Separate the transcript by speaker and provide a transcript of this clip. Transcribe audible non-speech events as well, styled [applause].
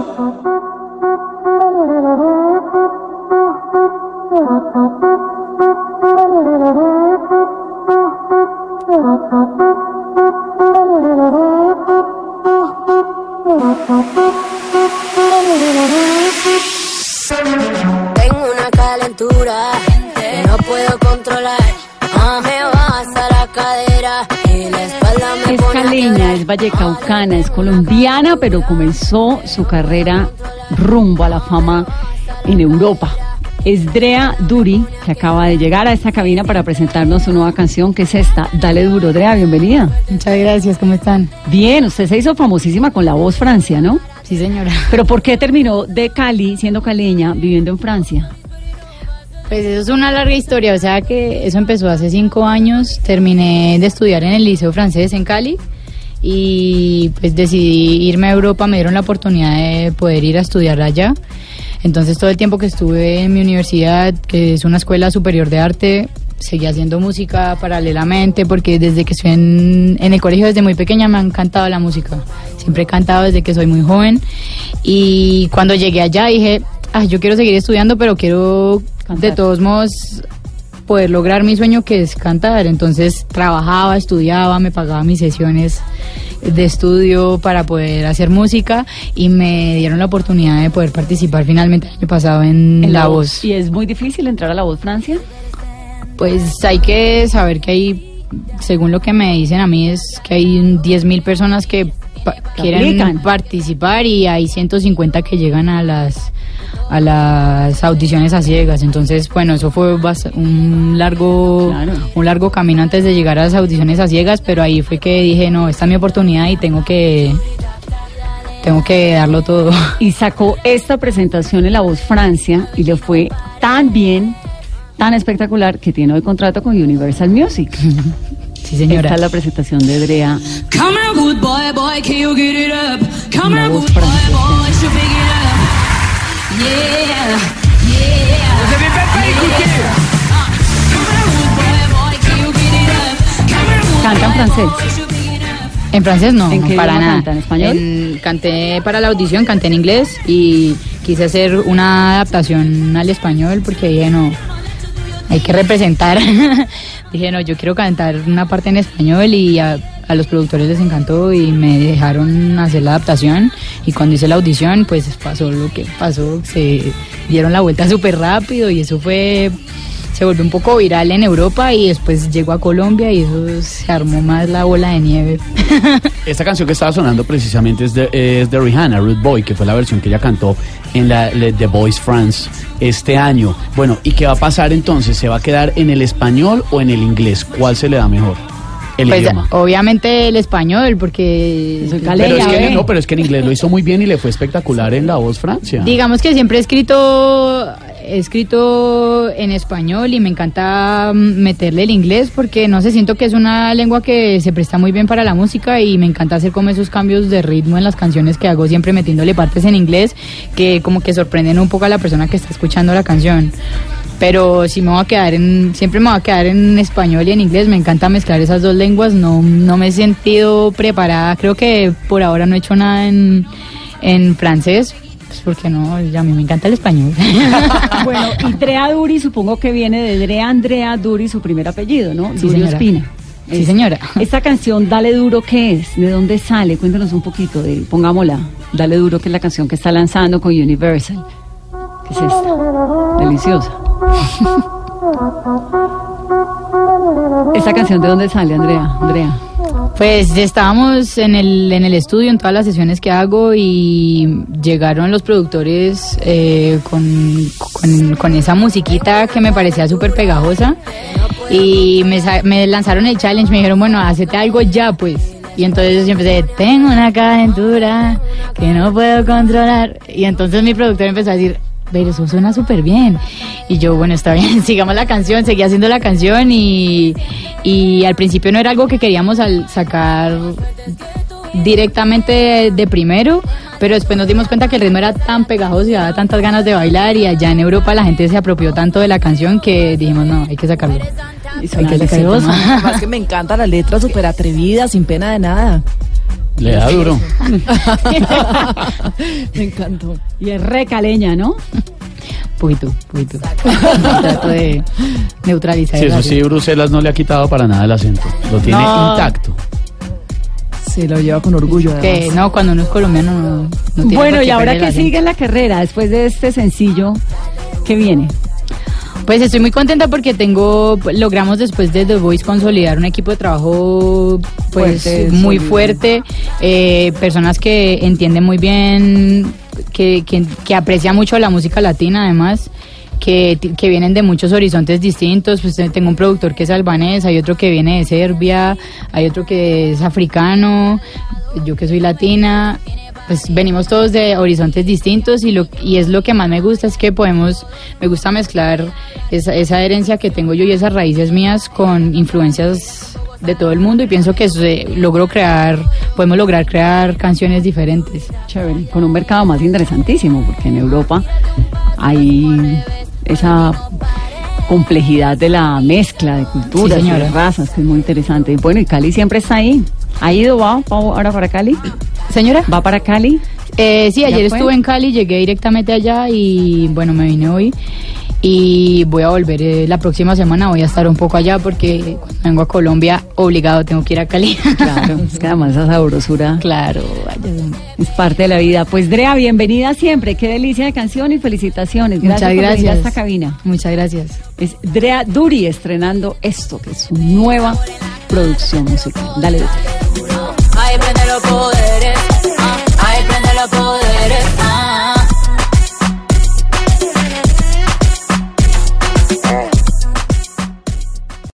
Speaker 1: Tengo [laughs]
Speaker 2: caleña, es vallecaucana, es colombiana, pero comenzó su carrera rumbo a la fama en Europa. Es Drea Duri, que acaba de llegar a esta cabina para presentarnos su nueva canción, que es esta, Dale Duro. Drea, bienvenida.
Speaker 3: Muchas gracias, ¿cómo están?
Speaker 2: Bien, usted se hizo famosísima con La Voz Francia, ¿no?
Speaker 3: Sí, señora. [laughs]
Speaker 2: Pero ¿por qué terminó de Cali, siendo caleña, viviendo en Francia?
Speaker 3: Pues eso es una larga historia, o sea que eso empezó hace cinco años, terminé de estudiar en el Liceo Francés en Cali y pues decidí irme a Europa, me dieron la oportunidad de poder ir a estudiar allá. Entonces todo el tiempo que estuve en mi universidad, que es una escuela superior de arte, seguí haciendo música paralelamente porque desde que estoy en, en el colegio desde muy pequeña me ha encantado la música. Siempre he cantado desde que soy muy joven y cuando llegué allá dije, ah, yo quiero seguir estudiando pero quiero
Speaker 2: Cantar.
Speaker 3: de todos modos poder lograr mi sueño que es cantar. Entonces trabajaba, estudiaba, me pagaba mis sesiones de estudio para poder hacer música y me dieron la oportunidad de poder participar finalmente el año pasado en, La Voz.
Speaker 2: ¿Y es muy difícil entrar a La Voz Francia?
Speaker 3: Pues hay que saber que hay, según lo que me dicen a mí, es que hay 10.000 personas que quieren participar y hay 150 que llegan a las a las audiciones a ciegas. Entonces, bueno, eso fue un largo
Speaker 2: Claro.
Speaker 3: un largo camino antes de llegar a las audiciones a ciegas, pero ahí fue que dije, no, esta es mi oportunidad y tengo que tengo que darlo todo.
Speaker 2: y sacó esta presentación en La Voz Francia y le fue tan bien, tan espectacular que tiene hoy contrato con Universal Music. [laughs]
Speaker 3: Sí, señora.
Speaker 2: Esta es la presentación de Drea.
Speaker 4: Come here, good boy, boy, can you get it up? Come
Speaker 2: voz
Speaker 4: good boy, boy, should pick it up.
Speaker 2: Canta en francés.
Speaker 3: En francés no,
Speaker 2: ¿En
Speaker 3: para nada.
Speaker 2: canta? ¿En español?
Speaker 3: En- canté para la audición, canté en inglés y quise hacer una adaptación al español porque dije no, hay que representar. [laughs] dije no, yo quiero cantar una parte en español y a, a los productores les encantó y me dejaron hacer la adaptación y cuando hice la audición pues pasó lo que pasó, se dieron la vuelta [laughs] súper rápido y eso fue se volvió un poco viral en Europa y después llegó a Colombia y eso se armó más la bola de nieve. [laughs]
Speaker 5: Esta canción que estaba sonando precisamente es de, es de Rihanna, Rude Boy, que fue la versión que ella cantó en la The Voice France este año. Bueno, ¿y qué va a pasar entonces? ¿Se va a quedar en el español o en el inglés? ¿Cuál se le da mejor? El
Speaker 3: Pues,
Speaker 5: idioma.
Speaker 3: obviamente el español, porque
Speaker 2: Soy
Speaker 5: Pero
Speaker 2: caleña,
Speaker 5: es, que,
Speaker 2: ¿eh?
Speaker 5: no, pero es que en inglés lo hizo muy bien y le fue espectacular en La Voz Francia.
Speaker 3: digamos que siempre he escrito, he escrito en español y me encanta mm, meterle el inglés porque no sé, siento que es una lengua que se presta muy bien para la música y me encanta hacer como esos cambios de ritmo en las canciones que hago, siempre metiéndole partes en inglés que como que sorprenden un poco a la persona que está escuchando la canción. Pero si me voy a quedar en, siempre me voy a quedar en español y en inglés, me encanta mezclar esas dos lenguas, no, no me he sentido preparada, creo que por ahora no he hecho nada en, en francés, pues porque no, ya a mí me encanta el español. [laughs]
Speaker 2: Bueno, y Drea Duri supongo que viene de Drea Andrea Duri, su primer apellido, ¿no?
Speaker 3: Sí,
Speaker 2: Duri. Ospina.
Speaker 3: Sí, señora.
Speaker 2: Esta canción, Dale Duro, ¿qué es? ¿De dónde sale? Cuéntanos un poquito, de, pongámosla. Dale Duro, que es la canción que está lanzando con Universal. ¿Qué es esta? Deliciosa. ¿Esta canción de dónde sale, Andrea? Andrea.
Speaker 3: Pues estábamos en el, en el estudio, en todas las sesiones que hago y llegaron los productores eh, con, con, esa musiquita que me parecía súper pegajosa y me, me lanzaron el challenge, me dijeron, bueno, hacete algo ya pues. Y entonces yo empecé, tengo una calentura que no puedo controlar. Y entonces mi productor empezó a decir, pero eso suena súper bien. Y yo, bueno, está bien, [laughs] sigamos la canción, seguí haciendo la canción y, y al principio no era algo que queríamos al sacar directamente de, de primero, pero después nos dimos cuenta que el ritmo era tan pegajoso y daba tantas ganas de bailar y allá en Europa la gente se apropió tanto de la canción que dijimos, no, hay que sacarlo.
Speaker 2: Y
Speaker 3: Hay que sacar el
Speaker 2: deliciosa. [laughs]
Speaker 3: tema.
Speaker 6: Además que me encanta la letra súper atrevida, sin pena de nada.
Speaker 5: Le da duro. [laughs]
Speaker 2: Me encantó. Y es recaleña, ¿no?
Speaker 3: Poquito, poquito. [laughs] Trato de neutralizar.
Speaker 5: Sí,
Speaker 3: el
Speaker 5: eso sí. Bruselas no le ha quitado para nada el acento. Lo tiene
Speaker 2: No.
Speaker 5: intacto.
Speaker 6: Se lo lleva con orgullo.
Speaker 3: Que no, cuando uno es colombiano no, no tiene
Speaker 2: Bueno, y ahora que sigue en la carrera, después de este sencillo, ¿qué viene?
Speaker 3: Pues estoy muy contenta porque tengo, logramos después de The Voice consolidar un equipo de trabajo pues
Speaker 2: Fuerte,
Speaker 3: muy
Speaker 2: sólido.
Speaker 3: fuerte, eh, personas que entienden muy bien, que, que, que aprecian mucho la música latina además. Que, que vienen de muchos horizontes distintos, pues eh, tengo un productor que es albanés, hay otro que viene de Serbia, hay otro que es africano, yo que soy latina, pues venimos todos de horizontes distintos y lo y es lo que más me gusta es que podemos me gusta mezclar esa, esa herencia que tengo yo y esas raíces mías con influencias de todo el mundo y pienso que se logro crear podemos lograr crear canciones diferentes
Speaker 2: Chévere, con un mercado más interesantísimo, porque en Europa hay esa complejidad de la mezcla de culturas
Speaker 3: Sí,
Speaker 2: y de razas, que es muy interesante. Bueno, y Cali siempre está ahí. ¿Ha ido, va, va ahora para Cali?
Speaker 3: Señora
Speaker 2: ¿Va para Cali?
Speaker 3: Eh, sí,
Speaker 2: ¿Ya
Speaker 3: ayer estuve en Cali, llegué directamente allá y bueno, me vine hoy y voy a volver eh, la próxima semana, voy a estar un poco allá porque cuando vengo a Colombia obligado tengo que ir a Cali.
Speaker 2: Claro, es que además esa sabrosura [laughs]
Speaker 3: claro, vaya.
Speaker 2: es parte de la vida. Pues Drea, bienvenida siempre. Qué delicia de canción y felicitaciones. Gracias
Speaker 3: Muchas
Speaker 2: por venir a
Speaker 3: gracias.
Speaker 2: esta cabina.
Speaker 3: Muchas gracias.
Speaker 2: Es Drea Duri estrenando esto, que es su nueva producción musical. Dale, prende
Speaker 1: los poderes. Ah, ahí prende los poderes.